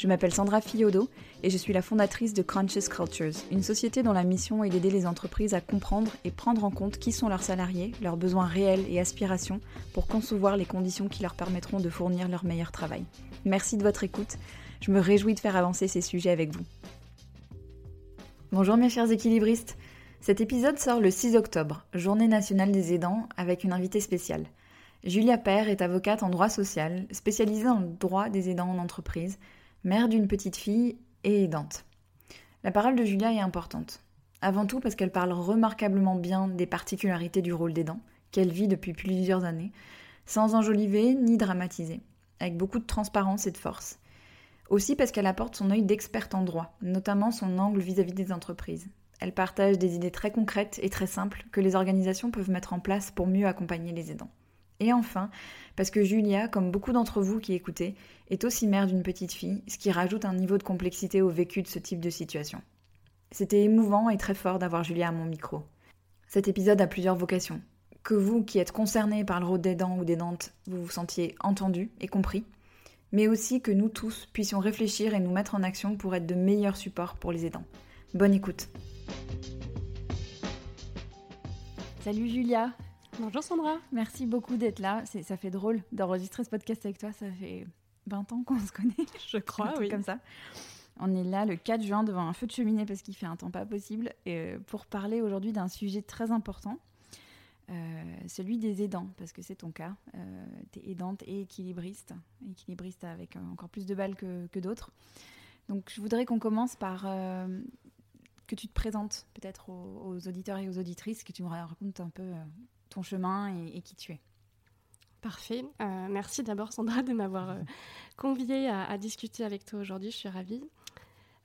Je m'appelle Sandra Fiodo et je suis la fondatrice de Conscious Cultures, une société dont la mission est d'aider les entreprises à comprendre et prendre en compte qui sont leurs salariés, leurs besoins réels et aspirations pour concevoir les conditions qui leur permettront de fournir leur meilleur travail. Merci de votre écoute. Je me réjouis de faire avancer ces sujets avec vous. Bonjour mes chers équilibristes. Cet épisode sort le 6 octobre, journée nationale des aidants, avec une invitée spéciale. Julia Père est avocate en droit social, spécialisée dans le droit des aidants en entreprise mère d'une petite fille et aidante. La parole de Julia est importante. Avant tout parce qu'elle parle remarquablement bien des particularités du rôle d'aidant, qu'elle vit depuis plusieurs années, sans enjoliver ni dramatiser, avec beaucoup de transparence et de force. Aussi parce qu'elle apporte son œil d'experte en droit, notamment son angle vis-à-vis des entreprises. Elle partage des idées très concrètes et très simples que les organisations peuvent mettre en place pour mieux accompagner les aidants. Et enfin, parce que Julia, comme beaucoup d'entre vous qui écoutez, est aussi mère d'une petite fille, ce qui rajoute un niveau de complexité au vécu de ce type de situation. C'était émouvant et très fort d'avoir Julia à mon micro. Cet épisode a plusieurs vocations. Que vous, qui êtes concernés par le rôle d'aidant ou d'aidante, vous vous sentiez entendu et compris, mais aussi que nous tous puissions réfléchir et nous mettre en action pour être de meilleurs supports pour les aidants. Bonne écoute. Salut Julia, Bonjour Sandra. Merci beaucoup d'être là. Ça fait drôle d'enregistrer ce podcast avec toi. Ça fait 20 ans qu'on se connaît. Je crois, oui. Comme ça. On est là le 4 juin devant un feu de cheminée parce qu'il fait un temps pas possible et pour parler aujourd'hui d'un sujet très important, euh, celui des aidants, parce que c'est ton cas. Euh, tu es aidante et équilibriste, équilibriste avec encore plus de balles que, que d'autres. Donc je voudrais qu'on commence par euh, que tu te présentes peut-être aux, aux, auditeurs et aux auditrices, que tu me racontes un peu euh, ton chemin et, qui tu es. Parfait. Euh, merci d'abord Sandra de m'avoir euh, conviée à, discuter avec toi aujourd'hui. Je suis ravie.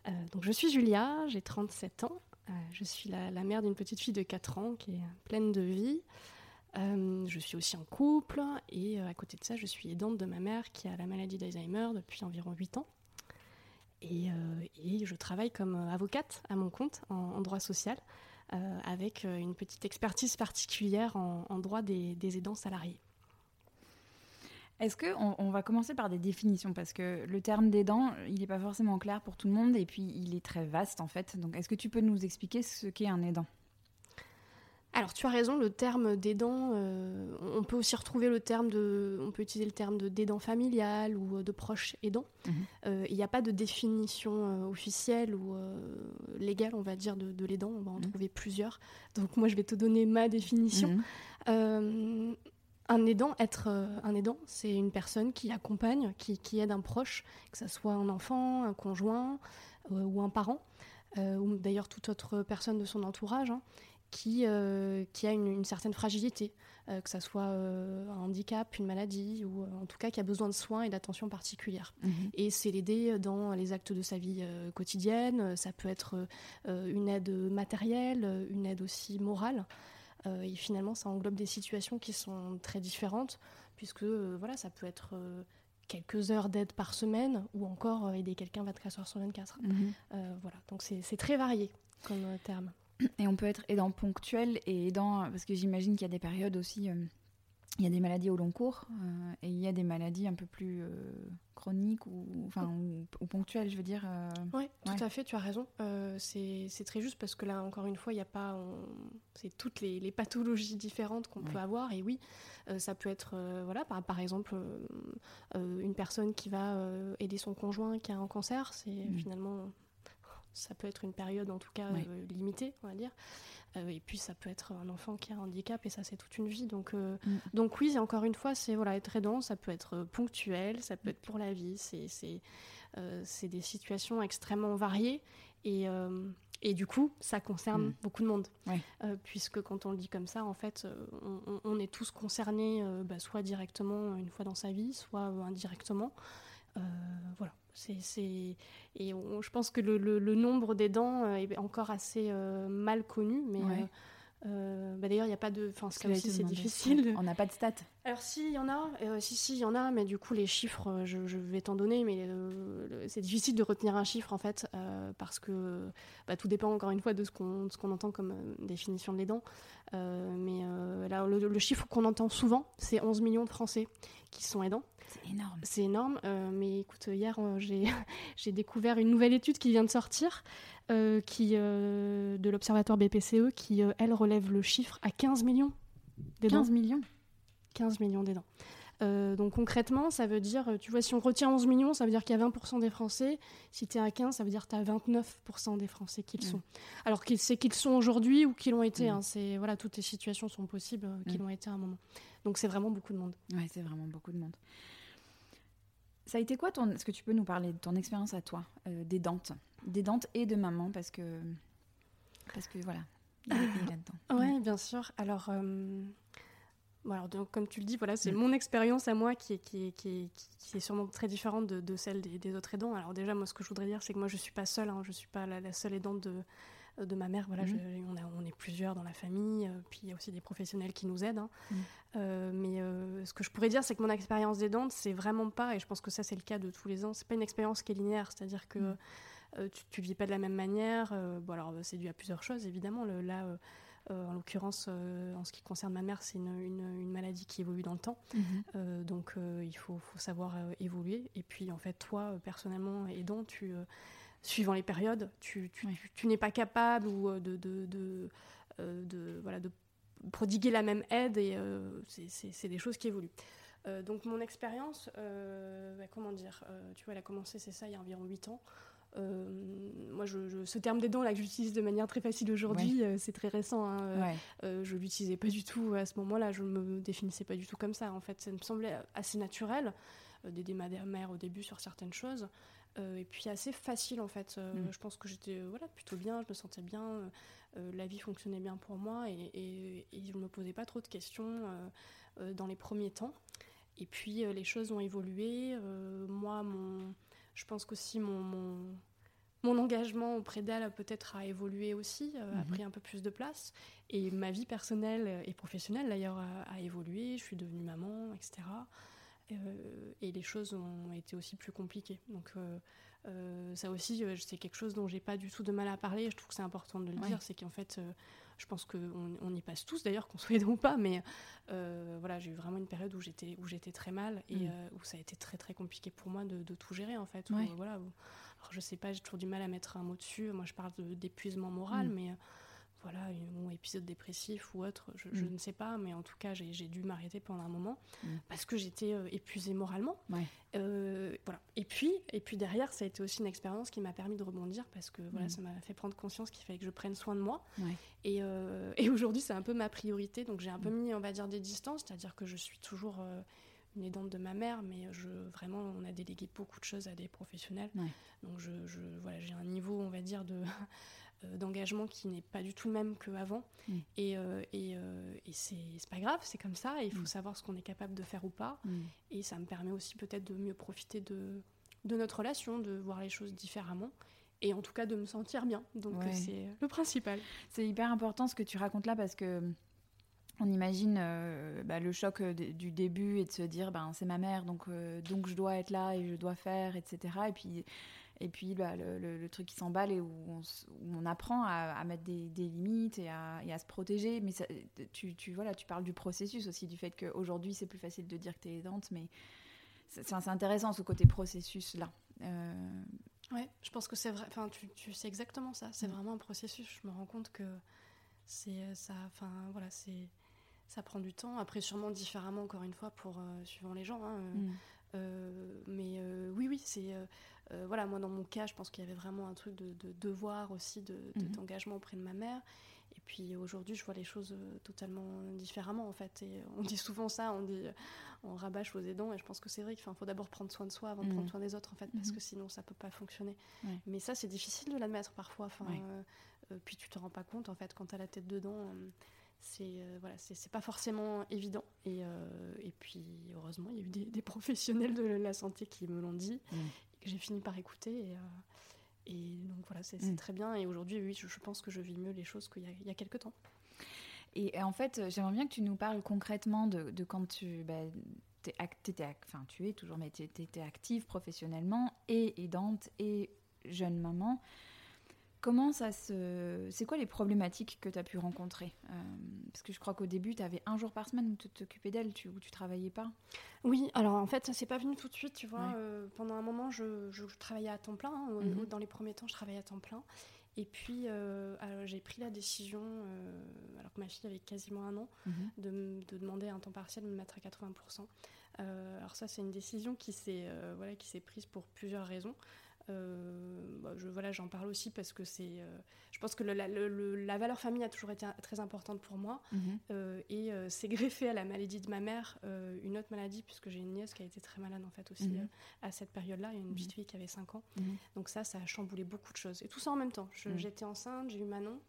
Euh, donc je suis Julia, j'ai 37 ans. Euh, je suis la, mère d'une petite fille de 4 ans qui est pleine de vie. Je suis aussi en couple et à côté de ça, je suis aidante de ma mère qui a la maladie d'Alzheimer depuis environ 8 ans. Et, je travaille comme avocate à mon compte en droit social euh, avec une petite expertise particulière en, droit des, des, aidants salariés. Est-ce qu'on on va commencer par des définitions? Parce que le terme d'aidant, il n'est pas forcément clair pour tout le monde et puis il est très vaste en fait. Donc est-ce que tu peux nous expliquer ce qu'est un aidant? Alors tu as raison, le terme d'aidant, euh, on peut aussi retrouver le terme de, on peut utiliser le terme de d'aidant familial ou de proche aidant. Mmh. Euh, il n'y a pas de définition euh, officielle ou euh, légale, on va dire, de, de l'aidant. On va en mmh. trouver plusieurs. Donc moi je vais te donner ma définition. Mmh. un aidant, être un aidant, c'est une personne qui accompagne, qui, qui, aide un proche, que ce soit un enfant, un conjoint ou un parent, ou d'ailleurs toute autre personne de son entourage. Hein, qui, euh, qui a une, une, certaine fragilité, euh, que ce soit euh, un handicap, une maladie, ou en tout cas qui a besoin de soins et d'attention particulière. Mmh. Et c'est l'aider dans les actes de sa vie quotidienne, ça peut être une aide matérielle, une aide aussi morale. et finalement, ça englobe des situations qui sont très différentes, puisque voilà, ça peut être quelques heures d'aide par semaine, ou encore aider quelqu'un 24 heures sur 24. Mmh. voilà, donc c'est très varié comme terme. Et on peut être aidant ponctuel et aidant, parce que j'imagine qu'il y a des périodes aussi, euh, il y a des maladies au long cours, euh, et il y a des maladies un peu plus euh, chroniques ou, enfin, ou, ou, ponctuelles, je veux dire. Euh... Oui, tout à fait, tu as raison. Euh, c'est très juste parce que là, encore une fois, il n'y a pas. C'est toutes les, les, pathologies différentes qu'on ouais. peut avoir, et oui, euh, ça peut être, voilà, par, par exemple, une personne qui va aider son conjoint qui a un cancer, c'est mmh. finalement ça peut être une période en tout cas oui. euh, limitée, on va dire. Euh, et puis ça peut être un enfant qui a un handicap et ça c'est toute une vie. Donc, euh, mm. donc oui, encore une fois, c'est voilà, être aidant, ça peut être ponctuel, ça peut être pour la vie, c'est des situations extrêmement variées. Et, Et du coup, ça concerne mm. beaucoup de monde. puisque quand on le dit comme ça, en fait, on, est tous concernés, bah, soit directement une fois dans sa vie, soit indirectement. voilà. Et je pense que le, le, nombre d'aidants est encore assez mal connu, mais euh, bah D'ailleurs, il n'y a pas de. Enfin, c'est difficile. On n'a pas de stats. Alors, si, il y en a. Euh, si, si, il y en a, mais du coup, les chiffres, euh, je, vais t'en donner, mais c'est difficile de retenir un chiffre, en fait, parce que bah, tout dépend, encore une fois, de ce qu'on entend comme définition de l'aidant. mais là, le, le chiffre qu'on entend souvent, c'est 11 millions de Français qui sont aidants. C'est énorme. C'est énorme. mais écoute, hier, j'ai découvert une nouvelle étude qui vient de sortir euh, qui, euh, de l'Observatoire BPCE qui, euh, elle, relève le chiffre à 15 millions d'aidants. 15 millions 15 millions d'aidants. donc concrètement, ça veut dire, tu vois, si on retient 11 millions, ça veut dire qu'il y a 20% des Français. Si tu es à 15, ça veut dire que tu as 29% des Français qui le sont. Alors c'est qu'ils sont aujourd'hui ou qu'ils l'ont été. Hein, c'est voilà, toutes les situations sont possibles qu'ils l'ont été à un moment. Donc c'est vraiment beaucoup de monde. Ouais, c'est vraiment beaucoup de monde. Ça a été quoi ton... Est-ce que tu peux nous parler de ton expérience à toi, des dentes? Des dentes et de maman parce que parce que voilà il est là-dedans. Ouais, bien sûr. Alors, euh, alors donc, comme tu le dis, voilà, c'est mm. mon expérience à moi qui est, qui, qui, qui est sûrement très différente de, de celle des, autres aidants. Alors déjà, moi, ce que je voudrais dire, c'est que moi, je suis pas seule. Hein, je suis pas la, seule aidante de, de ma mère. Voilà, mm. on, a, on, est plusieurs dans la famille. Euh, puis il y a aussi des professionnels qui nous aident. Hein. Mm. Euh, mais ce que je pourrais dire, c'est que mon expérience d'aidante, c'est vraiment pas, et je pense que ça, c'est le cas de tous les ans, c'est pas une expérience qui est linéaire. C'est-à-dire que euh, tu ne vis pas de la même manière. Euh, bon, alors, c'est dû à plusieurs choses, évidemment. là, euh, en l'occurrence, en ce qui concerne ma mère, c'est une, maladie qui évolue dans le temps. Mhm. donc, il faut, savoir évoluer. Et puis, en fait, toi, personnellement, aidant, tu, suivant les périodes, tu, n'es pas capable ou de, de, voilà, de prodiguer la même aide. Et c'est des choses qui évoluent. donc, mon expérience, bah, comment dire, tu vois, elle a commencé, c'est ça, il y a environ 8 ans. Euh, moi, je, ce terme d'aidant là que j'utilise de manière très facile aujourd'hui, euh, c'est très récent. Hein, euh, je l'utilisais pas du tout à ce moment-là. Je me définissais pas du tout comme ça. En fait, ça me semblait assez naturel d'aider ma mère au début sur certaines choses. Et puis assez facile en fait. Mm. Je pense que j'étais voilà, plutôt bien, je me sentais bien, la vie fonctionnait bien pour moi et, et, et je ne me posais pas trop de questions dans les premiers temps. Et puis les choses ont évolué. moi, mon, je pense qu'aussi mon, mon, mon, engagement auprès d'elle peut-être a évolué aussi, euh, a mhm. pris un peu plus de place. Et ma vie personnelle et professionnelle d'ailleurs a, évolué. Je suis devenue maman, etc. Euh, et les choses ont été aussi plus compliquées. Donc euh, ça aussi, c'est quelque chose dont j'ai pas du tout de mal à parler. Je trouve que c'est important de le dire. C'est qu'en fait, je pense qu'on on y passe tous d'ailleurs, qu'on soit aidant ou pas, mais euh, voilà, j'ai eu vraiment une période où j'étais où j'étais très mal et mm. euh, où ça a été très très compliqué pour moi de, tout gérer en fait. voilà, alors je sais pas, j'ai toujours du mal à mettre un mot dessus. Moi, je parle d'épuisement moral, mm. mais voilà, ou épisode dépressif ou autre, je, mm. ne sais pas, mais en tout cas, j'ai dû m'arrêter pendant un moment mm. parce que j'étais euh, épuisée moralement. Euh, voilà. Et puis, et puis derrière, ça a été aussi une expérience qui m'a permis de rebondir parce que voilà, mm. ça m'a fait prendre conscience qu'il fallait que je prenne soin de moi. Et, euh, et aujourd'hui, c'est un peu ma priorité, donc j'ai un peu mis, on va dire, des distances, c'est-à-dire que je suis toujours une aidante de ma mère, mais je, vraiment, on a délégué beaucoup de choses à des professionnels. Donc, je, je voilà, j'ai un niveau, on va dire, de, d'engagement qui n'est pas du tout le même qu'avant. Mm. Et, euh, et, euh, et c'est pas grave, c'est comme ça. Il faut mm. savoir ce qu'on est capable de faire ou pas. Mm. Et ça me permet aussi peut-être de mieux profiter de, de notre relation, de voir les choses différemment et en tout cas de me sentir bien. Donc c'est le principal. C'est hyper important ce que tu racontes là parce que on imagine bah, le choc du début et de se dire ben c'est ma mère donc donc je dois être là et je dois faire etc. Et puis et puis bah, le, truc qui s'emballe et où on, apprend à, mettre des, limites et à, se protéger. Mais tu, tu, voilà, tu parles du processus aussi, du fait qu'aujourd'hui c'est plus facile de dire que tu es aidante, mais c'est intéressant ce côté processus-là. Euh... Ouais, je pense que c'est vrai. Enfin, tu, tu sais exactement ça. C'est mm. vraiment un processus. Je me rends compte que c'est ça. Enfin, voilà, c'est ça prend du temps. Après, sûrement différemment encore une fois pour euh, suivant les gens. Hein, euh, mm. euh, mais oui, oui, c'est euh, voilà, moi dans mon cas, je pense qu'il y avait vraiment un truc de, devoir aussi, d'engagement de, mhm. auprès de ma mère. Et puis aujourd'hui, je vois les choses euh, totalement différemment en fait. Et on dit souvent ça, on dit, on rabâche aux aidants, et je pense que c'est vrai qu'il faut d'abord prendre soin de soi avant de prendre mm. soin des autres en fait, parce que sinon ça peut pas fonctionner. Mais ça, c'est difficile de l'admettre parfois. Enfin, puis tu te rends pas compte en fait quand tu as la tête dedans c'est euh, voilà, c'est pas forcément évident. Et, euh, et, puis, heureusement, il y a eu des, professionnels de la santé qui me l'ont dit, mm. que j'ai fini par écouter. Et, euh, et donc voilà, c'est mm. très bien. Et aujourd'hui, oui, je, pense que je vis mieux les choses qu'il y, y, a quelques temps. Et en fait, j'aimerais bien que tu nous parles concrètement de, de quand tu. Bah, étais, enfin, tu es toujours, mais tu étais active professionnellement et aidante et jeune maman. Comment ça se. C'est quoi les problématiques que tu as pu rencontrer euh, Parce que je crois qu'au début, tu avais un jour par semaine où tu t'occupais d'elle, tu, où tu travaillais pas. Oui, alors en fait, ça s'est pas venu tout de suite, tu vois. Euh, pendant un moment, je, travaillais à temps plein. Hein, mhm. Dans les premiers temps, je travaillais à temps plein. Et puis, euh, j'ai pris la décision, alors que ma fille avait quasiment un an, mhm. de, de, demander un temps partiel, de me mettre à 80%. alors ça, c'est une décision qui s'est voilà, prise pour plusieurs raisons. Euh, bah, je, voilà, j'en parle aussi parce que c'est, euh, je pense que la, valeur famille a toujours été très importante pour moi mhm. euh, et c'est greffé à la maladie de ma mère, une autre maladie puisque j'ai une nièce qui a été très malade en fait aussi mhm. à cette période-là, il y a une petite mhm. fille qui avait 5 ans, donc ça, ça a chamboulé beaucoup de choses et tout ça en même temps. J'étais enceinte, j'ai eu Manon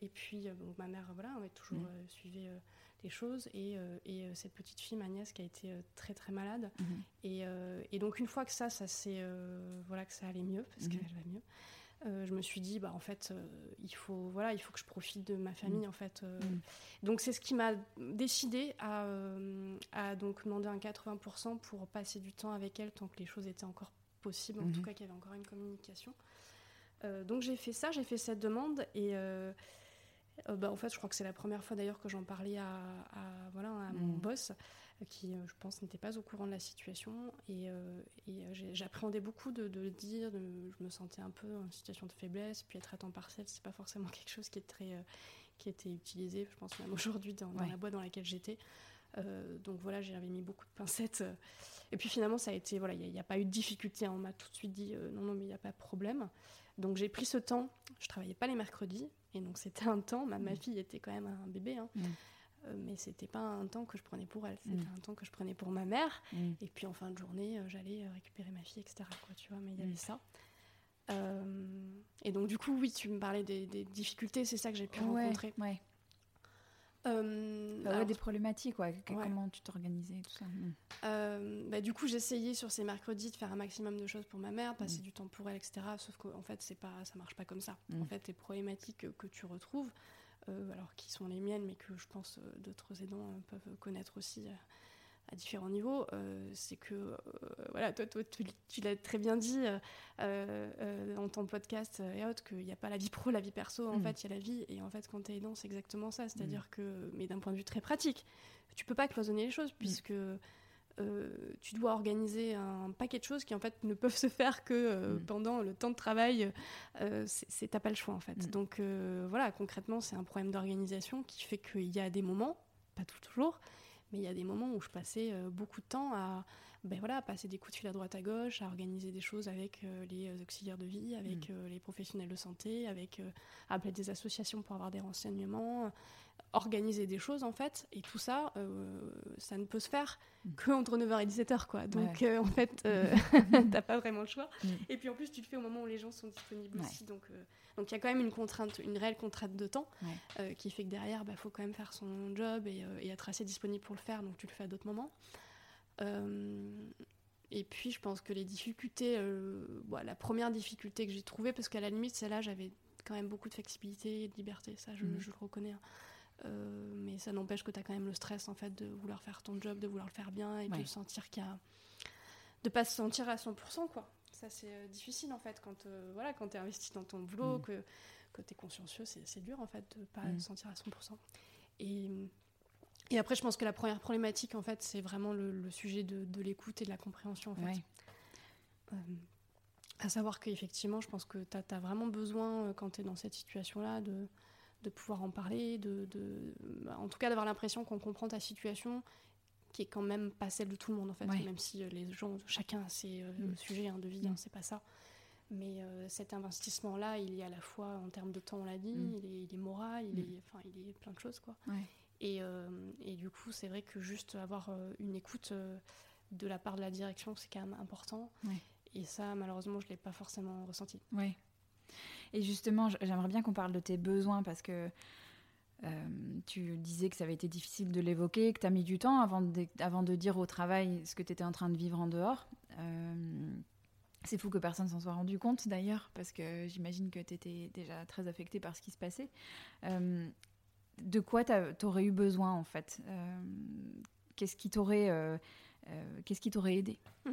et puis ma mère, voilà, on a toujours suivi les choses. Et, euh, et, euh, cette petite fille, ma nièce, qui a été euh, très très malade. Mhm. et, et, donc une fois que ça, ça c'est voilà que ça allait mieux parce mhm. qu'elle va mieux. je me suis dit bah en fait il faut voilà il faut que je profite de ma famille mhm. en fait donc c'est ce qui m'a décidé à, à, donc demander un 80% pour passer du temps avec elle tant que les choses étaient encore possibles en tout cas qu'il y avait encore une communication donc j'ai fait ça j'ai fait cette demande et euh, bah, en fait, je crois que c'est la première fois d'ailleurs que j'en parlais à, voilà, à mon mm. boss, qui, euh, je pense, n'était pas au courant de la situation. Et, euh, j'appréhendais beaucoup de, le dire. je me sentais un peu en situation de faiblesse. Puis être à temps partiel, c'est pas forcément quelque chose qui est très, qui était utilisé, je pense même aujourd'hui dans, la boîte dans laquelle j'étais. donc voilà, j'avais mis beaucoup de pincettes. Et puis finalement, ça a été, voilà, il n'y a, pas eu de difficulté. Hein. On m'a tout de suite dit non, non, mais il n'y a pas de problème. Donc j'ai pris ce temps. Je travaillais pas les mercredis. Et donc c'était un temps, ma, mm. fille était quand même un bébé, hein. mm. euh, mais c'était pas un temps que je prenais pour elle, c'était mm. un temps que je prenais pour ma mère. Et puis en fin de journée, euh, j'allais euh, récupérer ma fille, etc. Quoi, tu vois, mais il y avait ça. et donc du coup, oui, tu me parlais des, difficultés, c'est ça que j'ai pu rencontrer. Ouais. Euh, des problématiques, ouais. comment tu t'organisais, tout ça. Hmm. Euh, bah, du coup, j'essayais sur ces mercredis de faire un maximum de choses pour ma mère, passer hmm. du temps pour elle, etc. Sauf qu'en fait, c'est pas, ça marche pas comme ça. Hmm. En fait, les problématiques que tu retrouves, euh, alors qui sont les miennes, mais que je pense d'autres aidants peuvent connaître aussi à différents niveaux, euh, c'est que, euh, voilà, toi, toi tu, l'as très bien dit euh, dans ton podcast et autres, qu'il n'y a pas la vie pro, la vie perso, en mm. fait, il y a la vie. Et en fait, quand tu es aidant, c'est exactement ça. C'est-à-dire mm. que, mais d'un point de vue très pratique, tu peux pas cloisonner les choses, mm. puisque tu dois organiser un paquet de choses qui, en fait, ne peuvent se faire que pendant le temps de travail. c'est t'as pas le choix, en fait. Donc, voilà, concrètement, c'est un problème d'organisation qui fait qu'il y a des moments, pas toujours, mais il y a des moments où je passais euh, beaucoup de temps à, ben voilà, passer des coups de fil à droite à gauche, à organiser des choses avec euh, les euh, auxiliaires de vie, avec mm. les professionnels de santé, avec appeler des associations pour avoir des renseignements, organiser des choses en fait. Et tout ça, ça ne peut se faire mm. que entre 9h et 17h quoi. Donc en fait, t'as pas vraiment le choix. Mm. Et puis en plus, tu le fais au moment où les gens sont disponibles aussi. Donc donc il y a quand même une contrainte, une réelle contrainte de temps euh, qui fait que derrière, il bah, faut quand même faire son job euh, et, être assez disponible pour le faire, donc tu le fais à d'autres moments. Euh, et puis je pense que les difficultés, la première difficulté que j'ai trouvée, parce qu'à la limite, celle-là, j'avais quand même beaucoup de flexibilité et de liberté, ça je, mhm. le reconnais. Hein. Mais ça n'empêche que tu as quand même le stress en fait de vouloir faire ton job, de vouloir le faire bien et de sentir qu'il y a... de pas se sentir à 100% quoi. Ça, c'est euh, difficile en fait quand, euh, voilà, quand tu es investi dans ton boulot, mm. que, que tu es consciencieux, c'est dur en fait de pas mm. sentir à 100%. Et, et après, je pense que la première problématique en fait, c'est vraiment le, sujet de, de l'écoute et de la compréhension en fait. Euh, à savoir qu'effectivement, je pense que tu as, vraiment besoin, quand tu es dans cette situation-là, de, de pouvoir en parler, de, de bah, en tout cas d'avoir l'impression qu'on comprend ta situation qui est quand même pas celle de tout le monde en fait, même si euh, les gens, chacun a ses euh, mm. sujets hein, de vie, hein, c'est pas ça. Mais cet investissement-là, il est à la fois en termes de temps, on l'a dit, mm. il, est, moral, il, est, enfin, il est plein de choses. Quoi. Et, et, du coup, c'est vrai que juste avoir une écoute de la part de la direction, c'est quand même important. Et ça, malheureusement, je ne l'ai pas forcément ressenti. Et justement, j'aimerais bien qu'on parle de tes besoins parce que euh, tu disais que ça avait été difficile de l'évoquer, que tu as mis du temps avant de, dire au travail ce que tu étais en train de vivre en dehors. Euh, c'est fou que personne s'en soit rendu compte d'ailleurs, parce que j'imagine que tu étais déjà très affectée par ce qui se passait. Euh, de quoi tu aurais eu besoin en fait? Qu'est-ce qui t'aurait qu'est-ce qui t'aurait aidé? Mmh.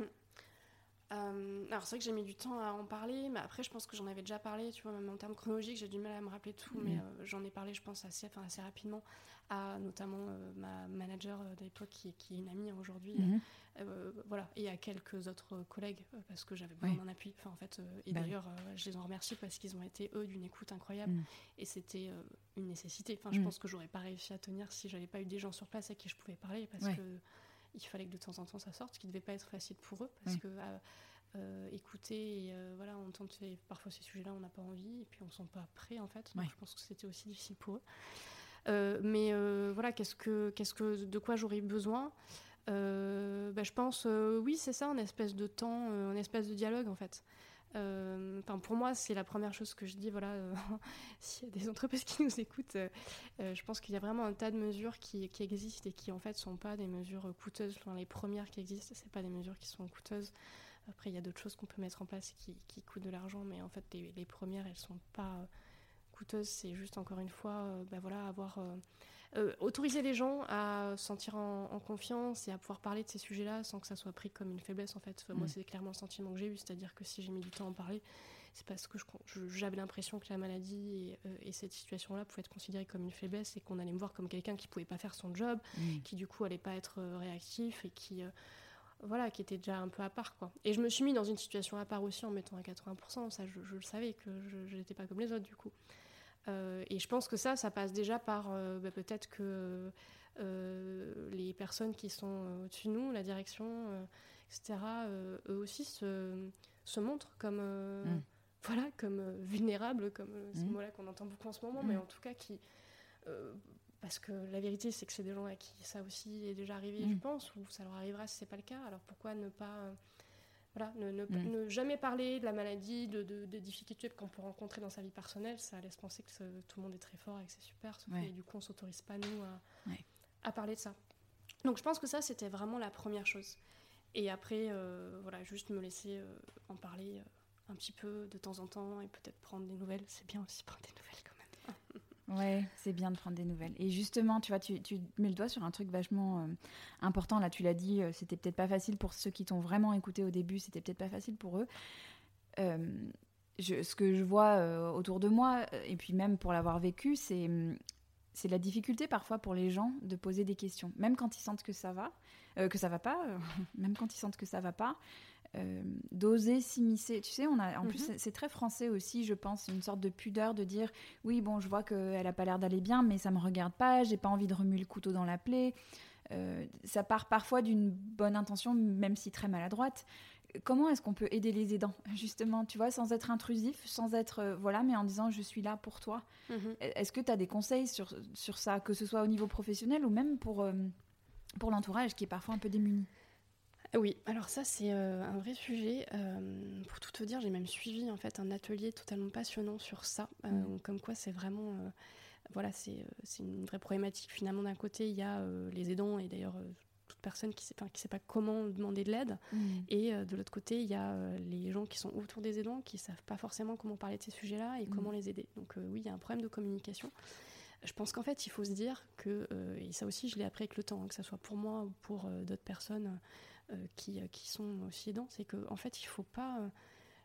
Euh, alors c'est vrai que j'ai mis du temps à en parler, mais après je pense que j'en avais déjà parlé, tu vois, même en termes chronologiques, j'ai du mal à me rappeler tout, mais mm. euh, j'en ai parlé, je pense, assez, enfin, assez rapidement à notamment euh, ma manager d'époque qui, qui, est une amie aujourd'hui, mm-hmm. voilà, et à quelques autres collègues parce que j'avais besoin d'un appui. Enfin, en fait, et bah d'ailleurs, je les en remercie parce qu'ils ont été eux d'une écoute incroyable mm. et c'était une nécessité. Enfin, je mm. pense que j'aurais pas réussi à tenir si j'avais pas eu des gens sur place à qui je pouvais parler parce que il fallait que de temps en temps ça sorte, ce qui ne devait pas être facile pour eux, parce que euh, euh, écouter et euh, voilà, entendre parfois ces sujets-là, on n'a pas envie, et puis on ne sent pas prêt en fait. Donc je pense que c'était aussi difficile pour eux. mais voilà, qu'est-ce que, qu'est-ce que, de quoi j'aurais besoin? Bah, Je pense, oui, c'est ça, un espèce de temps, un espèce de dialogue en fait. Euh, pour moi, c'est la première chose que je dis. Voilà, euh, s'il y a des entreprises qui nous écoutent, euh, je pense qu'il y a vraiment un tas de mesures qui, existent et qui en fait sont pas des mesures coûteuses. Les premières qui existent, c'est pas des mesures qui sont coûteuses. Après, il y a d'autres choses qu'on peut mettre en place qui, qui coûtent de l'argent, mais en fait, les, premières, elles sont pas coûteuse, c'est juste encore une fois, bah voilà, avoir euh, euh, autoriser les gens à sentir en, confiance et à pouvoir parler de ces sujets-là sans que ça soit pris comme une faiblesse en fait. Moi, mm. c'est clairement le sentiment que j'ai eu, c'est-à-dire que si j'ai mis du temps à en parler, c'est parce que j'avais l'impression que la maladie et, cette situation-là pouvaient être considérées comme une faiblesse et qu'on allait me voir comme quelqu'un qui pouvait pas faire son job, mm. qui du coup allait pas être réactif et qui voilà, qui était déjà un peu à part, quoi. Et je me suis mis dans une situation à part aussi en mettant à 80%, ça je, le savais que je n'étais pas comme les autres du coup. Euh, et je pense que ça, ça passe déjà par euh, bah, peut-être que euh, les personnes qui sont au-dessus de nous, la direction, etc., eux aussi se, se montrent comme, mm. voilà, comme vulnérables, comme ces mm. mots-là qu'on entend beaucoup en ce moment, mais mm. en tout cas qui parce que la vérité, c'est que c'est des gens à qui ça aussi est déjà arrivé, je pense, ou ça leur arrivera si c'est pas le cas. Alors pourquoi ne pas voilà, ne, mm. ne, jamais parler de la maladie, de, de, difficultés qu'on peut rencontrer dans sa vie personnelle, ça laisse penser que tout le monde est très fort et que c'est super. Et du coup, on s'autorise pas, nous, à, à, parler de ça. Donc, je pense que ça, c'était vraiment la première chose. Et après, euh, voilà, juste me laisser euh, en parler euh, un petit peu de temps en temps et peut-être prendre des nouvelles. C'est bien aussi prendre des nouvelles. Ouais, c'est bien de prendre des nouvelles. Et justement, tu vois, tu, mets le doigt sur un truc vachement euh, important. Là, tu l'as dit, euh, c'était peut-être pas facile pour ceux qui t'ont vraiment écouté au début, c'était peut-être pas facile pour eux. Euh, ce que je vois autour de moi, et puis même pour l'avoir vécu, c'est c'est la difficulté parfois pour les gens de poser des questions, même quand ils sentent que ça va, que ça va pas, même quand ils sentent que ça va pas, euh, d'oser s'immiscer. Tu sais, on a, en plus, mhm. c'est très français aussi, je pense, une sorte de pudeur de dire oui, bon, je vois qu'elle a pas l'air d'aller bien, mais ça me regarde pas, j'ai pas envie de remuer le couteau dans la plaie. Euh, ça part parfois d'une bonne intention, même si très maladroite. Comment est-ce qu'on peut aider les aidants, justement, tu vois, sans être intrusif, sans être, euh, voilà, mais en disant je suis là pour toi mhm. Est-ce que tu as des conseils sur, sur ça, que ce soit au niveau professionnel ou même pour, pour l'entourage qui est parfois un peu démuni? Oui, alors ça c'est euh, un vrai sujet. Euh, pour tout te dire, j'ai même suivi en fait un atelier totalement passionnant sur ça, euh, mm. comme quoi c'est vraiment, voilà, c'est une vraie problématique. Finalement, d'un côté, il y a les aidants et d'ailleurs toute personne qui ne sait, pas comment demander de l'aide, mm. et de l'autre côté, il y a les gens qui sont autour des aidants qui savent pas forcément comment parler de ces sujets-là et mm. comment les aider. Donc oui, il y a un problème de communication. Je pense qu'en fait, il faut se dire que, et ça aussi, je l'ai appris avec le temps, hein, que ce soit pour moi ou pour d'autres personnes qui, euh, qui, sont aussi aidants, c'est qu'en en fait, il faut pas. Euh,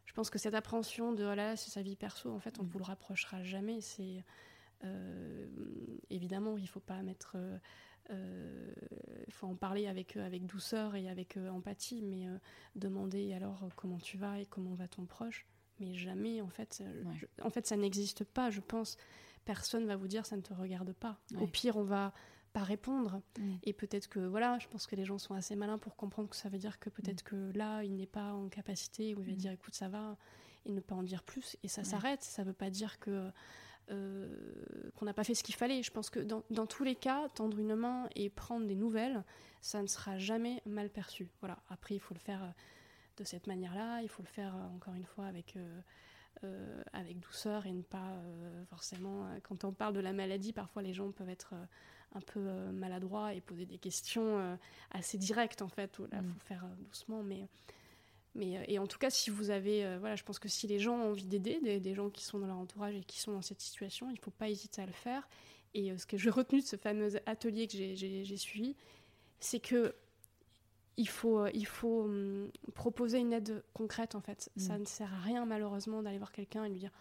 je pense que cette appréhension de oh là, c'est sa vie perso, en fait, on ne mm. vous le rapprochera jamais. C'est évidemment, il faut pas mettre. Il faut en parler avec, avec douceur et avec empathie, mais demander alors comment tu vas et comment va ton proche mais jamais en fait en fait ça n'existe pas je pense personne va vous dire ça ne te regarde pas au pire on va pas répondre. Mm. Et peut-être que, voilà, je pense que les gens sont assez malins pour comprendre que ça veut dire que peut-être mm. que là, il n'est pas en capacité, ou il va mm. dire, écoute, ça va. et ne pas en dire plus. Et ça s'arrête. Ça ne veut pas dire que qu'on n'a pas fait ce qu'il fallait. Je pense que dans, dans, tous les cas, tendre une main et prendre des nouvelles, ça ne sera jamais mal perçu. Voilà. Après, il faut le faire de cette manière-là. Il faut le faire encore une fois avec euh, avec douceur et ne pas euh, forcément. Euh, quand on parle de la maladie, parfois les gens peuvent être un peu maladroits et poser des questions assez directes en fait. Où là, mm. faut faire doucement, mais. Mais, et en tout cas, si vous avez, voilà, je pense que si les gens ont envie d'aider, des, des, gens qui sont dans leur entourage et qui sont dans cette situation, il ne faut pas hésiter à le faire. Et ce que j'ai retenu de ce fameux atelier que j'ai suivi, c'est que il faut, euh, il faut hum, proposer une aide concrète en fait. Ça mm. ne sert à rien malheureusement d'aller voir quelqu'un et lui dire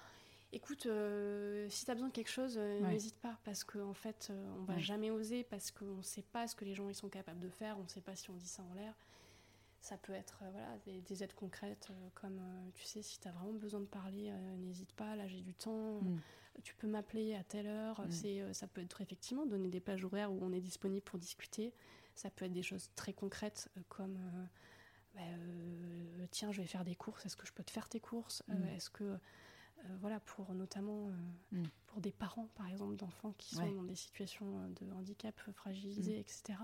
écoute, euh, si tu as besoin de quelque chose, euh, n'hésite pas parce qu'en en fait, on va jamais oser parce qu'on ne sait pas ce que les gens ils sont capables de faire, on ne sait pas si on dit ça en l'air. Ça peut être voilà, des, aides concrètes comme tu sais, si tu as vraiment besoin de parler, n'hésite pas, là j'ai du temps, mm. tu peux m'appeler à telle heure. Mm. C'est, ça peut être effectivement donner des pages horaires où on est disponible pour discuter. Ça peut être des choses très concrètes euh, comme euh, bah, euh, tiens, je vais faire des courses, est-ce que je peux te faire tes courses? Mm. Est-ce que voilà, pour notamment mm. pour des parents, par exemple, d'enfants qui sont dans des situations de handicap fragilisés, mm. etc.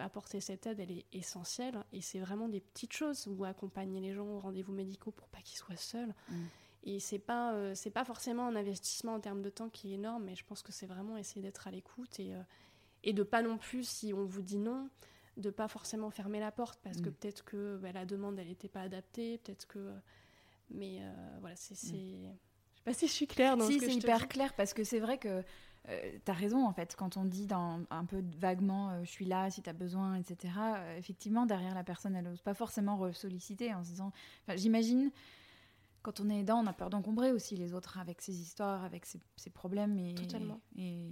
apporter cette aide, elle est essentielle et c'est vraiment des petites choses ou accompagner les gens aux rendez-vous médicaux pour pas qu'ils soient seuls. Et c'est pas c'est pas forcément un investissement en termes de temps qui est énorme, mais je pense que c'est vraiment essayer d'être à l'écoute et, et de pas non plus, si on vous dit non, de pas forcément fermer la porte parce que mm. peut-être que bah, la demande elle n'était pas adaptée, peut-être que. Mais euh, voilà, c'est. Mm. Je sais pas si je suis claire dans si, ce que c'est hyper clair parce que c'est vrai que euh, tu as raison en fait quand on dit dans, un peu vaguement euh, je suis là si tu as besoin etc effectivement derrière la personne elle n'ose pas forcément solliciter en se disant j'imagine quand on est aidant, on a peur d'encombrer aussi les autres avec ses histoires, avec ses, problèmes. Et, Totalement. Et,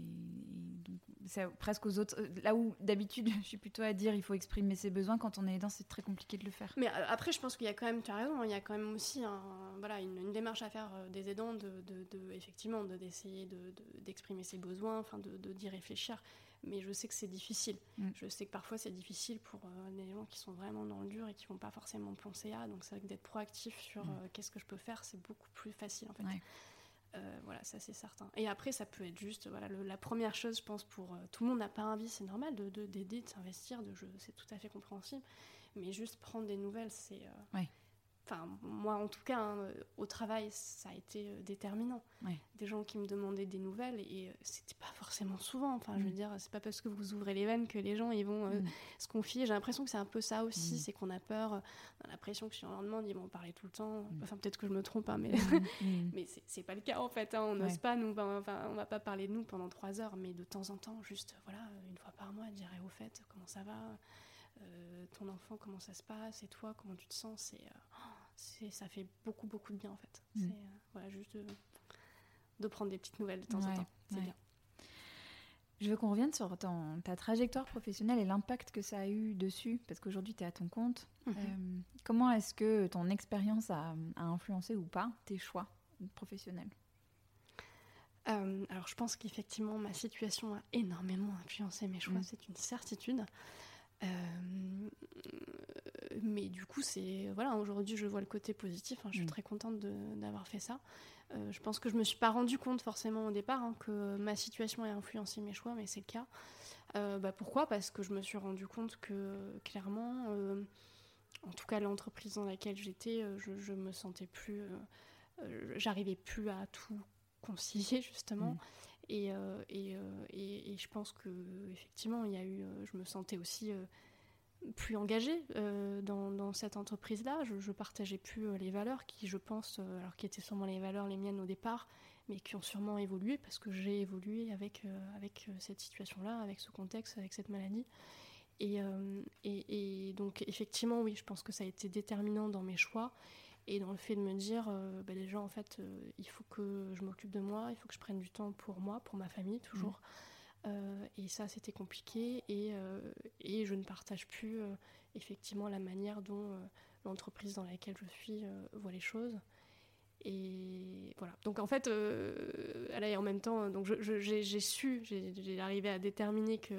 c'est presque aux autres. Là où d'habitude, je suis plutôt à dire il faut exprimer ses besoins, quand on est aidant, c'est très compliqué de le faire. Mais euh, après, je pense qu'il y a quand même, tu as raison, il y a quand même aussi un, voilà, une, démarche à faire euh, des aidants, de, de, effectivement, d'essayer d'exprimer ses besoins, enfin d'y réfléchir mais je sais que c'est difficile. Mm. Je sais que parfois c'est difficile pour euh, des gens qui sont vraiment dans le dur et qui vont pas forcément penser à. Donc c'est vrai que d'être proactif sur mm. euh, qu'est-ce que je peux faire, c'est beaucoup plus facile en fait. Euh, voilà, ça c'est certain. Et après, ça peut être juste, voilà, la première chose, je pense, pour tout le monde n'a pas envie, c'est normal de d'aider, de, s'investir, de, c'est tout à fait compréhensible, mais juste prendre des nouvelles, c'est Enfin, moi, en tout cas, hein, au travail, ça a été euh, déterminant. Des gens qui me demandaient des nouvelles et euh, c'était pas forcément souvent. Enfin, je veux mm. dire, c'est pas parce que vous ouvrez les veines que les gens ils vont euh, mm. se confier. J'ai l'impression que c'est un peu ça aussi, mm. c'est qu'on a peur, on a l'impression que si on leur demande, ils vont parler tout le temps. Enfin, peut-être que je me trompe, hein, mais mais c'est pas le cas en fait. Hein. On n'ose pas nous, enfin, on va pas parler de nous pendant trois heures, mais de temps en temps, juste voilà, une fois par mois, dire au fait comment ça va? Euh, ton enfant, comment ça se passe, et toi, comment tu te sens, c'est, euh, ça fait beaucoup, beaucoup de bien en fait. Mm. C'est euh, voilà, juste de, prendre des petites nouvelles de temps en temps. C'est bien. Je veux qu'on revienne sur ta trajectoire professionnelle et l'impact que ça a eu dessus, parce qu'aujourd'hui tu es à ton compte. Mhm. comment est-ce que ton expérience a, influencé ou pas tes choix professionnels? Alors je pense qu'effectivement ma situation a énormément influencé mes choix, mm. c'est une certitude. Euh, mais du coup, c'est voilà, aujourd'hui, je vois le côté positif. Hein, je suis mm. très contente d'avoir fait ça. Euh, je pense que je me suis pas rendu compte forcément au départ hein, que ma situation ait influencé mes choix, mais c'est le cas. Euh, bah, pourquoi? Parce que je me suis rendu compte que clairement, en tout cas, l'entreprise dans laquelle j'étais, je, je, me sentais plus, j'arrivais plus à tout concilier justement. Mm. Euh, euh, et, je pense que effectivement, il y a eu, euh, je me sentais aussi plus engagée dans, cette entreprise-là. Je, je, partageais plus les valeurs qui, je pense, alors qui étaient sûrement les valeurs les miennes au départ, mais qui ont sûrement évolué parce que j'ai évolué avec, avec cette situation-là, avec ce contexte, avec cette maladie. Et, donc effectivement, oui, je pense que ça a été déterminant dans mes choix et dans le fait de me dire, euh, bah, déjà, en fait, euh, il faut que je m'occupe de moi, il faut que je prenne du temps pour moi, pour ma famille, toujours. Mm. Euh, et ça, c'était compliqué. Et, et, je ne partage plus, effectivement, la manière dont l'entreprise dans laquelle je suis voit les choses. Et voilà. Donc en fait, euh, là, et en même temps, donc j'ai su, j'ai arrivé à déterminer que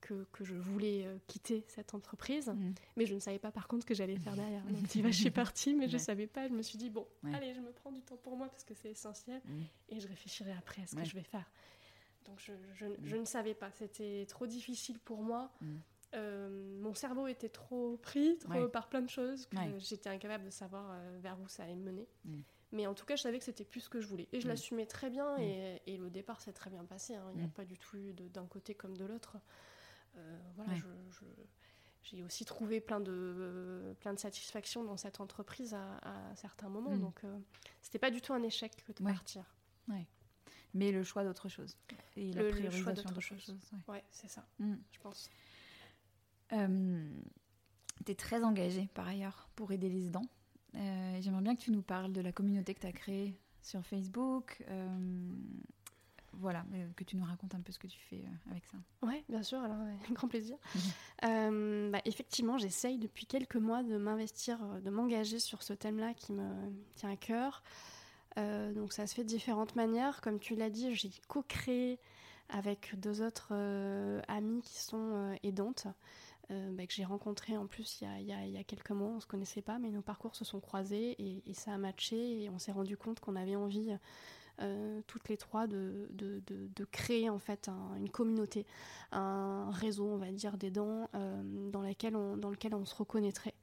que, que, je voulais quitter cette entreprise, mm. mais je ne savais pas par contre ce que j'allais faire derrière. Donc je suis partie, mais je ne savais pas. Je me suis dit, bon, allez, je me prends du temps pour moi parce que c'est essentiel, mm. et je réfléchirai après à ce que je vais faire. Donc je, je, je ne savais pas, c'était trop difficile pour moi. Euh, mon cerveau était trop pris trop par plein de choses que j'étais incapable de savoir euh, vers où ça allait me mener. Mm. Mais en tout cas, je savais que c'était plus ce que je voulais. Et je mm. l'assumais très bien. Mm. Et, et, le départ s'est très bien passé. Hein. Il n'y a pas du tout eu d'un côté comme de l'autre. Euh, voilà, j'ai aussi trouvé plein de, plein de satisfaction dans cette entreprise à, certains moments. Donc, c'était pas du tout un échec que de partir. Mais le choix d'autre chose. Et la le, choix d'autre chose. chose. Ouais, c'est ça, je pense. Euh, tu es très engagée par ailleurs pour aider les aidants. Euh, j'aimerais bien que tu nous parles de la communauté que tu as créée sur Facebook. Euh, voilà, que tu nous racontes un peu ce que tu fais avec ça. Oui, bien sûr, alors grand plaisir. Mhm. bah, effectivement, j'essaye depuis quelques mois de m'investir, de m'engager sur ce thème-là qui me tient à cœur. donc ça se fait de différentes manières. Comme tu l'as dit, j'ai co-créé avec deux autres amies qui sont aidantes. Euh, bah, que j'ai rencontré en plus il y, a, il, y a, quelques mois. On ne se connaissait pas, mais nos parcours se sont croisés et, ça a matché et on s'est rendu compte qu'on avait envie euh, toutes les trois de, de, créer en fait une communauté, un réseau, on va dire, d'aidants euh, dans, on, dans lequel on se reconnaîtrait.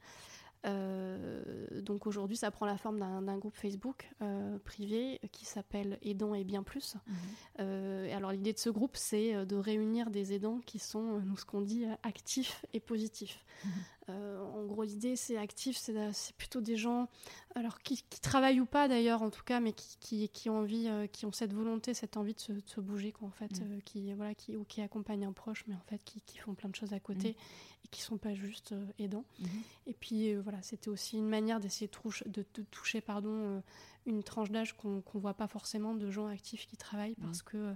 Euh, donc aujourd'hui, ça prend la forme d'un groupe Facebook euh, privé qui s'appelle Aidants et bien plus. Mhm. Euh, alors l'idée de ce groupe, c'est de réunir des aidants qui sont, nous ce qu'on dit, actifs et positifs. Mhm. en gros, l'idée, c'est actif, c'est plutôt des gens, alors qui, travaillent ou pas d'ailleurs, en tout cas, mais qui, qui, ont envie, qui ont cette volonté, cette envie de se, bouger, quoi, en fait, mhm. qui voilà, qui ou qui accompagnent un proche, mais en fait qui, font plein de choses à côté et qui sont pas juste aidants. Et puis voilà c'était aussi une manière d'essayer de, toucher pardon, euh, une tranche d'âge qu'on ne voit pas forcément de gens actifs qui travaillent parce mmh. que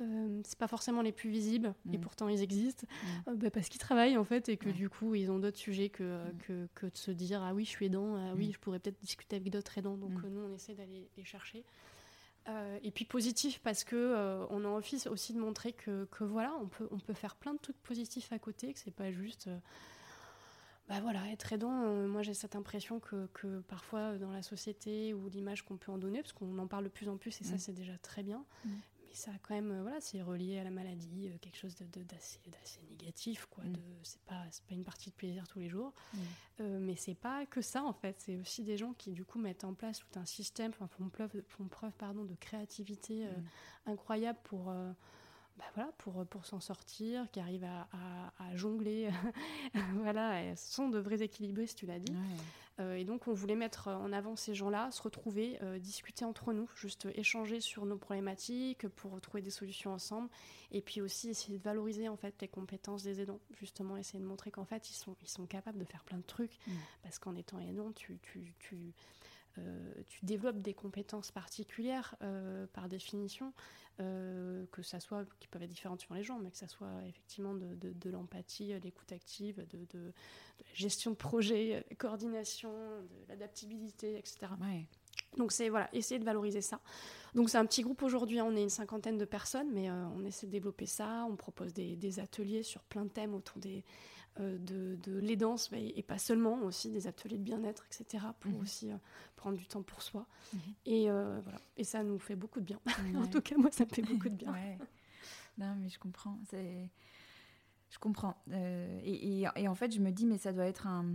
euh, c'est pas forcément les plus visibles et mmh. pourtant ils existent mmh. euh, bah, parce qu'ils travaillent en fait et que du coup ils ont d'autres sujets que, que, de se dire ah oui je suis aidant, ah oui je pourrais peut-être discuter avec d'autres aidants donc nous on essaie d'aller les chercher. et puis positif parce que on a envie aussi de montrer que, que, voilà on peut on peut faire plein de trucs positifs à côté que c'est pas juste bah voilà, être aidant, euh, moi j'ai cette impression que, que, parfois dans la société ou l'image qu'on peut en donner, parce qu'on en parle de plus en plus et ça mm. c'est déjà très bien, mm. Mais ça quand même, euh, voilà, c'est relié à la maladie, euh, quelque chose d'assez de, négatif, quoi. Mm. C'est pas, pas une partie de plaisir tous les jours, mais c'est pas que ça en fait, c'est aussi des gens qui du coup mettent en place tout un système, enfin, font preuve, font preuve pardon, de créativité incroyable pour bah voilà, pour, pour s'en sortir, qui arrivent à, à, jongler. voilà, elles sont de vrais équilibristes, tu l'as dit. Euh, et donc, on voulait mettre en avant ces gens-là, se retrouver, euh, discuter entre nous, juste échanger sur nos problématiques pour trouver des solutions ensemble. Et puis aussi essayer de valoriser en fait les compétences des aidants. Justement, essayer de montrer qu'en fait, ils sont, ils sont capables de faire plein de trucs. Mm. Parce qu'en étant aidant, tu, tu, tu euh, tu développes des compétences particulières euh, par définition, euh, que ça soit, qui peuvent être différentes sur les gens, mais que ça soit effectivement de, de, l'empathie, l'écoute active, de, de, la gestion de projet, coordination, de l'adaptabilité, etc. Donc c'est voilà, essayer de valoriser ça. Donc c'est un petit groupe aujourd'hui, on est une cinquantaine de personnes, mais on essaie de développer ça. On propose des, des, ateliers sur plein de thèmes autour des, de, de l'aidance, et pas seulement, aussi des ateliers de bien-être, etc., pour mhm. aussi euh, prendre du temps pour soi. Mhm. Et euh, voilà, et ça nous fait beaucoup de bien. en tout cas, moi, ça me fait beaucoup de bien. Non, mais je comprends. C'est... Je comprends. Et, et, en fait, je me dis, mais ça doit être un,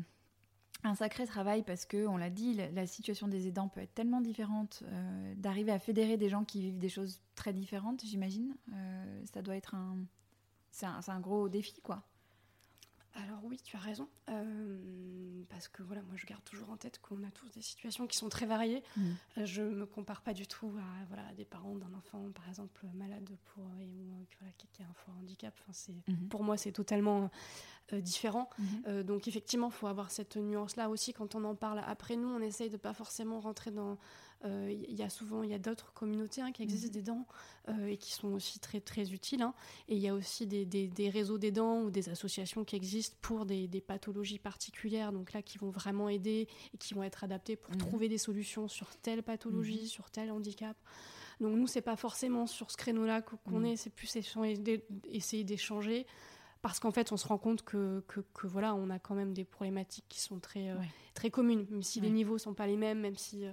un sacré travail parce que, on l'a dit, la, situation des aidants peut être tellement différente. d'arriver à fédérer des gens qui vivent des choses très différentes, j'imagine, ça doit être un... C'est un, un gros défi, quoi. Alors oui, tu as raison, euh, parce que voilà, moi je garde toujours en tête qu'on a tous des situations qui sont très variées. Mm. Euh, je me compare pas du tout à voilà des parents d'un enfant, par exemple malade pour et ou euh, voilà, qui, a un fort handicap. Enfin, c'est mm-hmm. pour moi c'est totalement différent. Mm-hmm. donc effectivement, il faut avoir cette nuance là aussi quand on en parle. Après nous, on essaye de pas forcément rentrer dans il y a souvent il y a d'autres communautés hein, qui existent mm-hmm. des dents et qui sont aussi très très utiles. Hein. Et il y a aussi des, des, des réseaux d'aidants ou des associations qui existent pour des, pathologies particulières, donc là qui vont vraiment aider et qui vont être adaptées pour mhm. trouver des solutions sur telle pathologie, mhm. sur tel handicap. Donc nous, c'est pas forcément sur ce créneau-là qu'on est, c'est plus essayer d'échanger parce qu'en fait, on se rend compte que, que, voilà, on a quand même des problématiques qui sont très, très communes, même si les niveaux sont pas les mêmes, même si.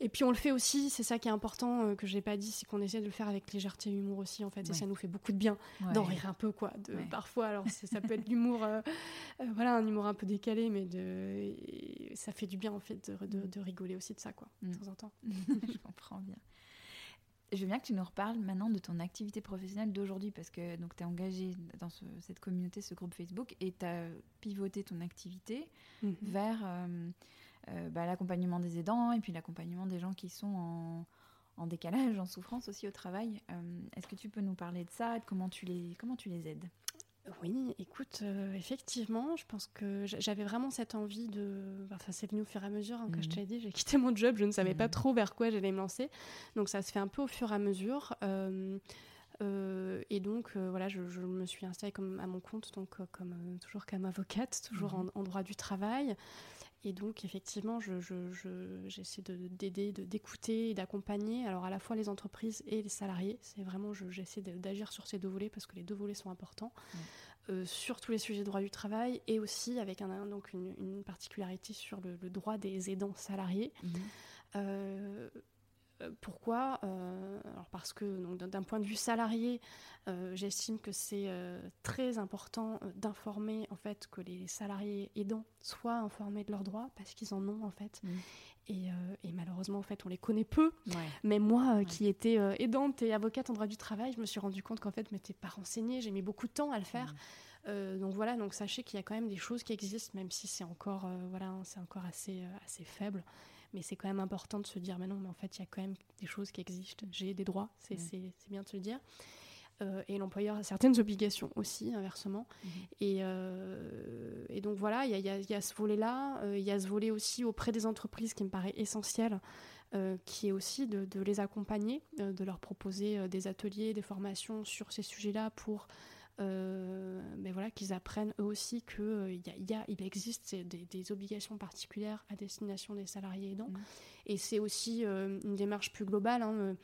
Et puis on le fait aussi, c'est ça qui est important euh, que j'ai pas dit, c'est qu'on essaie de le faire avec légèreté et humour aussi en fait, et ça nous fait beaucoup de bien d'en rire un peu quoi. De, Parfois, alors ça peut être l'humour, euh, euh, voilà, un humour un peu décalé, mais de, ça fait du bien en fait de, de, rigoler aussi de ça quoi, de mm. temps en temps. Je comprends bien. Je veux bien que tu nous reparles maintenant de ton activité professionnelle d'aujourd'hui parce que tu es engagée dans cette communauté, ce groupe Facebook et tu as pivoté ton activité mm-hmm. vers euh, bah, l'accompagnement des aidants et puis l'accompagnement des gens qui sont en, décalage, en souffrance aussi au travail. Euh, est-ce que tu peux nous parler de ça et de comment tu les, comment tu les aides? Oui, écoute, euh, effectivement, je pense que j'avais vraiment cette envie de. Enfin, c'est venu au fur et à mesure, hein, comme je mmh. t'ai dit, j'ai quitté mon job, je ne savais pas mmh. trop vers quoi j'allais me lancer. Donc, ça se fait un peu au fur et à mesure. et donc, voilà, je, me suis installée comme à mon compte, donc comme toujours comme avocate, toujours mmh. en, droit du travail. Et donc, effectivement, j'essaie je, d'aider, de, d'écouter et d'accompagner alors à la fois les entreprises et les salariés. C'est vraiment, j'essaie d'agir sur ces deux volets parce que les deux volets sont importants, euh, sur tous les sujets de droit du travail et aussi avec un, donc une, particularité sur le, droit des aidants salariés. Mmh. Euh, euh, pourquoi euh, Alors Parce que d'un point de vue salarié, euh, j'estime que c'est très important d'informer en fait que les salariés aidants soient informés de leurs droits parce qu'ils en ont en fait. Mmh. Et, malheureusement en fait on les connaît peu. Mais moi qui étais aidante et avocate en droit du travail, je me suis rendu compte qu'en fait je m'étais pas renseignée, j'ai mis beaucoup de temps à le faire. Mmh. donc voilà, donc sachez qu'il y a quand même des choses qui existent, même si c'est encore, voilà, c'est encore assez, assez faible. Mais c'est quand même important de se dire, mais non, mais en fait, il y a quand même des choses qui existent. J'ai des droits, c'est mm. bien de se le dire. Euh, et l'employeur a certaines obligations aussi, inversement. Mm-hmm. Et, euh, et, donc voilà, il y, y, a ce volet-là. Euh, il y a ce volet aussi auprès des entreprises qui me paraît essentiel, qui est aussi de, de les accompagner, de leur proposer des ateliers, des formations sur ces sujets-là pour mais voilà, qu'ils apprennent eux aussi qu'il euh, y, a, il existe des, obligations particulières à destination des salariés aidants. Mmh. Et c'est aussi euh, une démarche plus globale. Hein,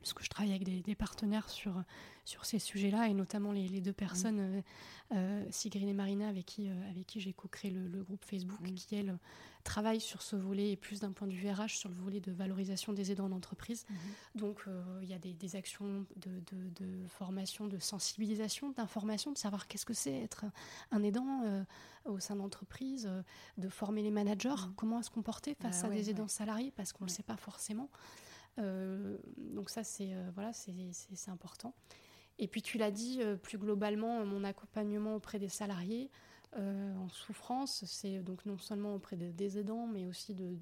parce que je travaille avec des, partenaires sur, sur ces sujets-là, et notamment les, deux personnes, mmh. euh, Sigrid et Marina, avec qui, avec qui j'ai co-créé le, groupe Facebook, mmh. qui, elles, travaillent sur ce volet, et plus d'un point de vue RH, sur le volet de valorisation des aidants en entreprise. Donc, il y a des, actions de, de, formation, de sensibilisation, d'information, de savoir qu'est-ce que c'est être un aidant au sein d'entreprise, de former les managers, comment se comporter face bah à des aidants salariés, parce qu'on ne le sait pas forcément. Euh, donc ça, c'est euh, voilà, c'est important. Et puis tu l'as dit, euh, plus globalement, mon accompagnement auprès des salariés en souffrance, c'est donc non seulement auprès des aidants, mais aussi de,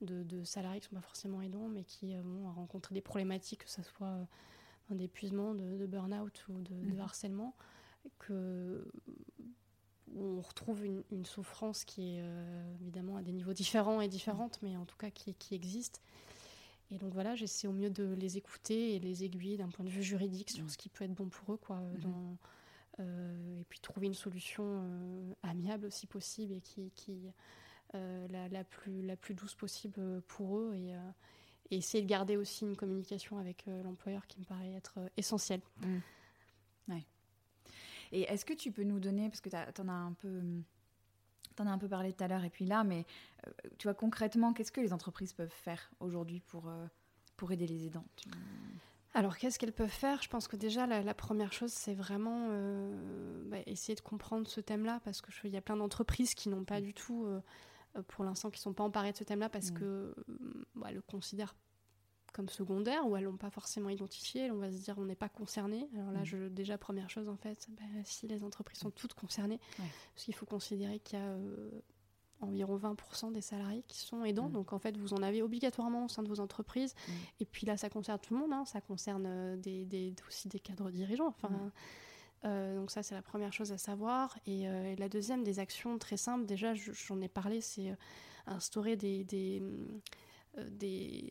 de, de, salariés qui ne sont pas forcément aidants, mais qui vont rencontrer des problématiques, que ce soit d'épuisement, de, burn-out ou de, mhm. harcèlement, que on retrouve une, une, souffrance qui est évidemment à des niveaux différents et différentes, mais en tout cas qui, qui existe et donc voilà, j'essaie au mieux de les écouter et les aiguiller d'un point de vue juridique sur ce qui peut être bon pour eux, quoi. Mm-hmm. Euh, et puis trouver une solution euh, amiable si possible et qui, qui euh, la, la, plus, la plus douce possible pour eux. Et, essayer de garder aussi une communication avec l'employeur qui me paraît être essentielle. Mm. Ouais. Et est-ce que tu peux nous donner, parce que tu en as un peu tu en as un peu parlé tout à l'heure, et puis là, mais euh, tu vois, concrètement, qu'est-ce que les entreprises peuvent faire aujourd'hui pour, euh, pour aider les aidants Alors, qu'est-ce qu'elles peuvent faire? Je pense que déjà, la, première chose, c'est vraiment euh, bah, essayer de comprendre ce thème-là, parce qu'il y a plein d'entreprises qui n'ont pas mm. du tout, pour l'instant, qui ne sont pas emparées de ce thème-là, parce mm. que bah, le considèrent comme secondaire ou elles l'ont pas forcément identifié, on va se dire on n'est pas concerné. Alors là, mm. je, déjà première chose en fait, bah, si les entreprises sont toutes concernées, parce qu'il faut considérer qu'il y a euh, environ 20% des salariés qui sont aidants, mm. donc en fait vous en avez obligatoirement au sein de vos entreprises. Mm. Et puis là, ça concerne tout le monde, hein. ça concerne euh, des, aussi des cadres dirigeants. Enfin. Euh, donc ça, c'est la première chose à savoir. Et, la deuxième, des actions très simples. Déjà, j'en ai parlé, c'est instaurer des, des, des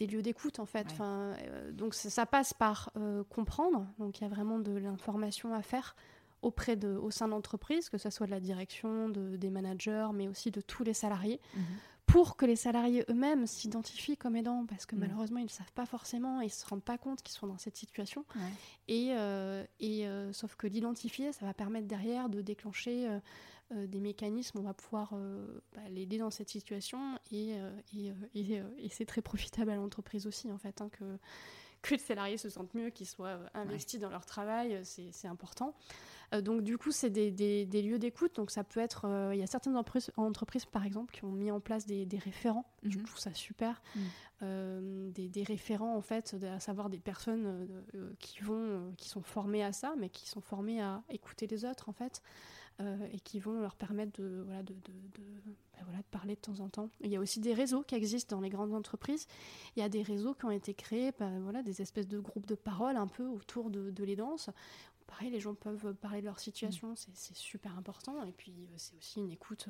lieux d'écoute en fait. Enfin, euh, donc ça, passe par euh, comprendre. Donc il y a vraiment de l'information à faire auprès de, au sein de l'entreprise, que ce soit de la direction, de, des managers, mais aussi de tous les salariés, mhm. Pour que les salariés eux-mêmes s'identifient comme aidants, parce que Mm. malheureusement, ils ne savent pas forcément et ils ne se rendent pas compte qu'ils sont dans cette situation. Et, euh, et euh, sauf que l'identifier, ça va permettre derrière de déclencher euh, des mécanismes, on va pouvoir bah, l'aider dans cette situation et, et, et, c'est très profitable à l'entreprise aussi en fait, hein, que, que les salariés se sentent mieux, qu'ils soient investis dans leur travail, c'est c'est important. Euh, donc du coup, c'est des, des- des lieux d'écoute, donc ça peut être, euh, il y a certaines entreprises, entreprises par exemple qui ont mis en place des, des référents, je Mhm. trouve ça super, Mhm. Euh, des, des référents en fait, à savoir des personnes qui vont, qui sont formées à ça, mais qui sont formées à écouter les autres en fait, et qui vont leur permettre de, voilà, de, de, de- ben voilà, de parler de temps en temps. Il y a aussi des réseaux qui existent dans les grandes entreprises. Il y a des réseaux qui ont été créés, ben voilà, des espèces de groupes de parole un peu autour de, de l'aidance. Pareil, les gens peuvent parler de leur situation, c'est c'est super important. Et puis, euh, c'est aussi une écoute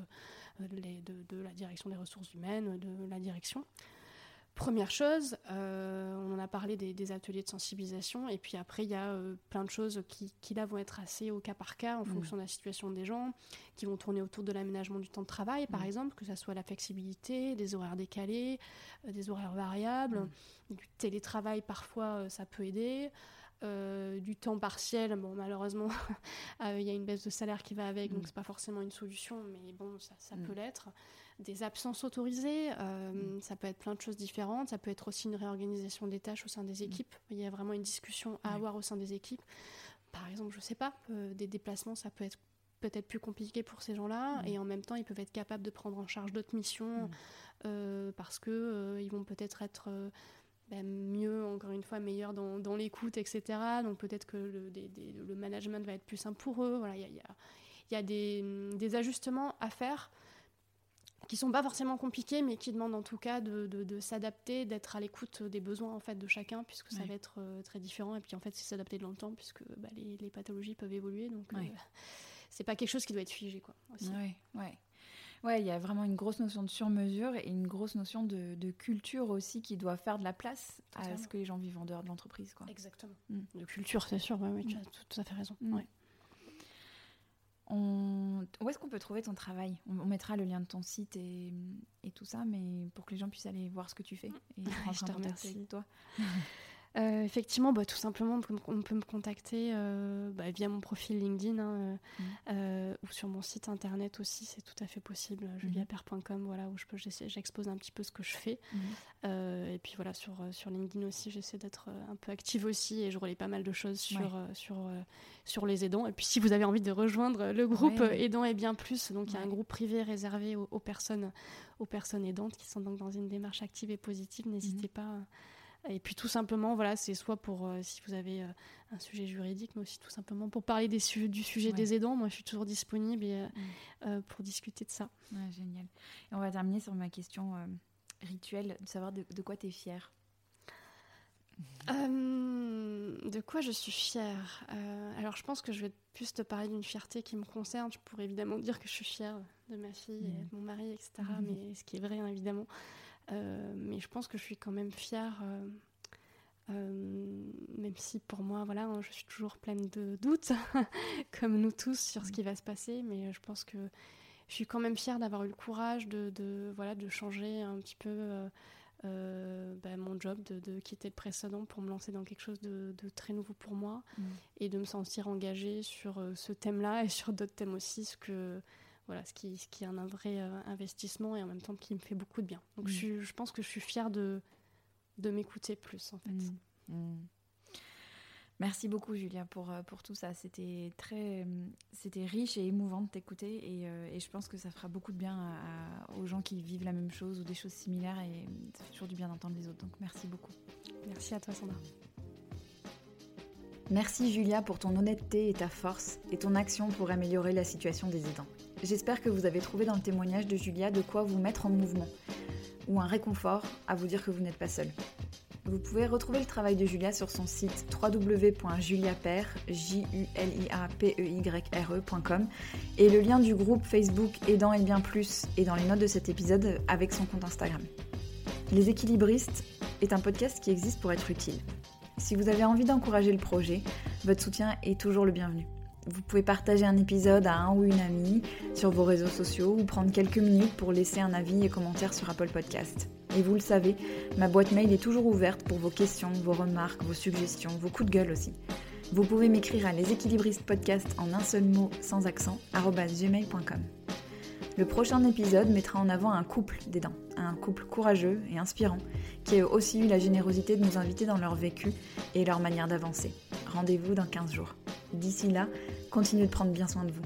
euh, les- de, de la direction des ressources humaines, de la direction. Première chose, euh, on en a parlé des, des ateliers de sensibilisation, et puis après, il y a euh, plein de choses qui, qui, là, vont être assez au cas par cas, en Mm. fonction de la situation des gens, qui vont tourner autour de l'aménagement du temps de travail, par Mm. exemple, que ce soit la flexibilité, des horaires décalés, euh, des horaires variables, du télétravail, parfois, ça peut aider. Euh, du temps partiel, bon malheureusement euh, il y a une baisse de salaire qui va avec, Mm. donc c'est pas forcément une solution, mais bon ça, ça Mm. peut l'être. Des absences autorisées, euh, Mm. ça peut être plein de choses différentes, ça peut être aussi une réorganisation des tâches au sein des équipes. Il y a vraiment une discussion à Mm. Avoir au sein des équipes. Par exemple, je sais pas, euh, des déplacements, ça peut être peut-être plus compliqué pour ces gens-là, Mm. et en même temps ils peuvent être capables de prendre en charge d'autres missions Mm. euh, parce que euh, ils vont peut-être être euh, mieux, encore une fois, meilleurs dans, dans l'écoute, etc. Donc peut-être que le, des- des- le management va être plus simple pour eux. Voilà, il y a, y a- y a des, des ajustements à faire qui sont pas forcément compliqués, mais qui demandent en tout cas de, de- de s'adapter, d'être à l'écoute des besoins en fait de chacun, puisque ça va être euh, très différent. Et puis en fait, c'est s'adapter dans le temps, puisque bah, les, les pathologies peuvent évoluer. Donc euh, Ouais. c'est pas quelque chose qui doit être figé, quoi. aussi. Ouais, ouais. Ouais, il y a vraiment une grosse notion de sur-mesure et une grosse notion de, de culture aussi qui doit faire de la place à ce que les gens vivent en dehors de l'entreprise. quoi. Exactement. Mm. De culture, c'est sûr. Ouais, ouais, tu Mm. as tout, tout à fait raison. Mm. Ouais. On... Où est-ce qu'on peut trouver ton travail? On, on mettra le lien de ton site et, et tout ça, mais pour que les gens puissent aller voir ce que tu fais et je te remercie. avec toi. Euh, effectivement, bah, tout simplement, on peut, me contacter euh, bah, via mon profil LinkedIn hein, euh, Mhm. euh, ou sur mon site internet aussi, c'est tout à fait possible, juliapère.com, voilà, où je peux, j'expose un petit peu ce que je fais. Euh, et puis voilà, sur, sur LinkedIn aussi, j'essaie d'être un peu active aussi et je relais pas mal de choses sur, Ouais. sur, sur les aidants. Et puis si vous avez envie de rejoindre le groupe Ouais. Aidants et bien plus, donc il y a un groupe privé réservé aux, aux personnes, aux personnes aidantes qui sont donc dans une démarche active et positive, n'hésitez pas. Et puis tout simplement, voilà, c'est soit pour euh, si vous avez euh, un sujet juridique, mais aussi tout simplement pour parler des su- du sujet Ouais. des aidants. Moi, je suis toujours disponible et, euh, Mm. euh, pour discuter de ça. Ouais, génial. Et on va terminer sur ma question euh, rituelle, de savoir de, de quoi tu es fière. Euh, de quoi je suis fière? Euh, Alors, je pense que je vais plus te parler d'une fierté qui me concerne. Je pourrais évidemment dire que je suis fière de ma fille et Mhm. de mon mari, etc. Mhm. Mais ce qui est vrai, hein, évidemment. Euh, mais je pense que je suis quand même fière. euh, euh, même si pour moi, voilà, hein, je suis toujours pleine de doutes, comme nous tous, sur ce qui va se passer, mais je pense que je suis quand même fière d'avoir eu le courage de, de, voilà, de changer un petit peu euh, euh, bah, mon job, de, de quitter le précédent pour me lancer dans quelque chose de, de très nouveau pour moi Mm. et de me sentir engagée sur ce thème-là et sur d'autres thèmes aussi, ce, que, voilà, ce, qui, ce qui est un vrai euh, investissement et en même temps qui me fait beaucoup de bien. Donc Mm. je, je pense que je suis fière de, de m'écouter plus en fait. Mm. Mm. Merci beaucoup Julia pour, euh, pour tout ça. C'était très c'était riche et émouvant de t'écouter et, euh, et je pense que ça fera beaucoup de bien à- à- aux gens qui vivent la même chose ou des choses similaires et ça fait toujours du bien d'entendre les autres. Donc merci beaucoup. Merci à toi Sandra. Merci Julia pour ton honnêteté et ta force et ton action pour améliorer la situation des aidants. J'espère que vous avez trouvé dans le témoignage de Julia de quoi vous mettre en mouvement ou un réconfort à vous dire que vous n'êtes pas seul. Vous pouvez retrouver le travail de Julia sur son site www.juliapere, J-U-L-I-A-P-E-Y-R-E.com et le lien du groupe Facebook Aidant et bien plus est dans les notes de cet épisode avec son compte Instagram. Les équilibristes est un podcast qui existe pour être utile. Si vous avez envie d'encourager le projet, votre soutien est toujours le bienvenu. Vous pouvez partager un épisode à un ou une amie sur vos réseaux sociaux ou prendre quelques minutes pour laisser un avis et commentaire sur Apple Podcast. Et vous le savez, ma boîte mail est toujours ouverte pour vos questions, vos remarques, vos suggestions, vos coups de gueule aussi. Vous pouvez m'écrire à leséquilibristes en un seul mot sans accent gmail.com. Le prochain épisode mettra en avant un couple d'aidants, un couple courageux et inspirant, qui a aussi eu la générosité de nous inviter dans leur vécu et leur manière d'avancer. Rendez-vous dans 15 jours. D'ici là, continuez de prendre bien soin de vous.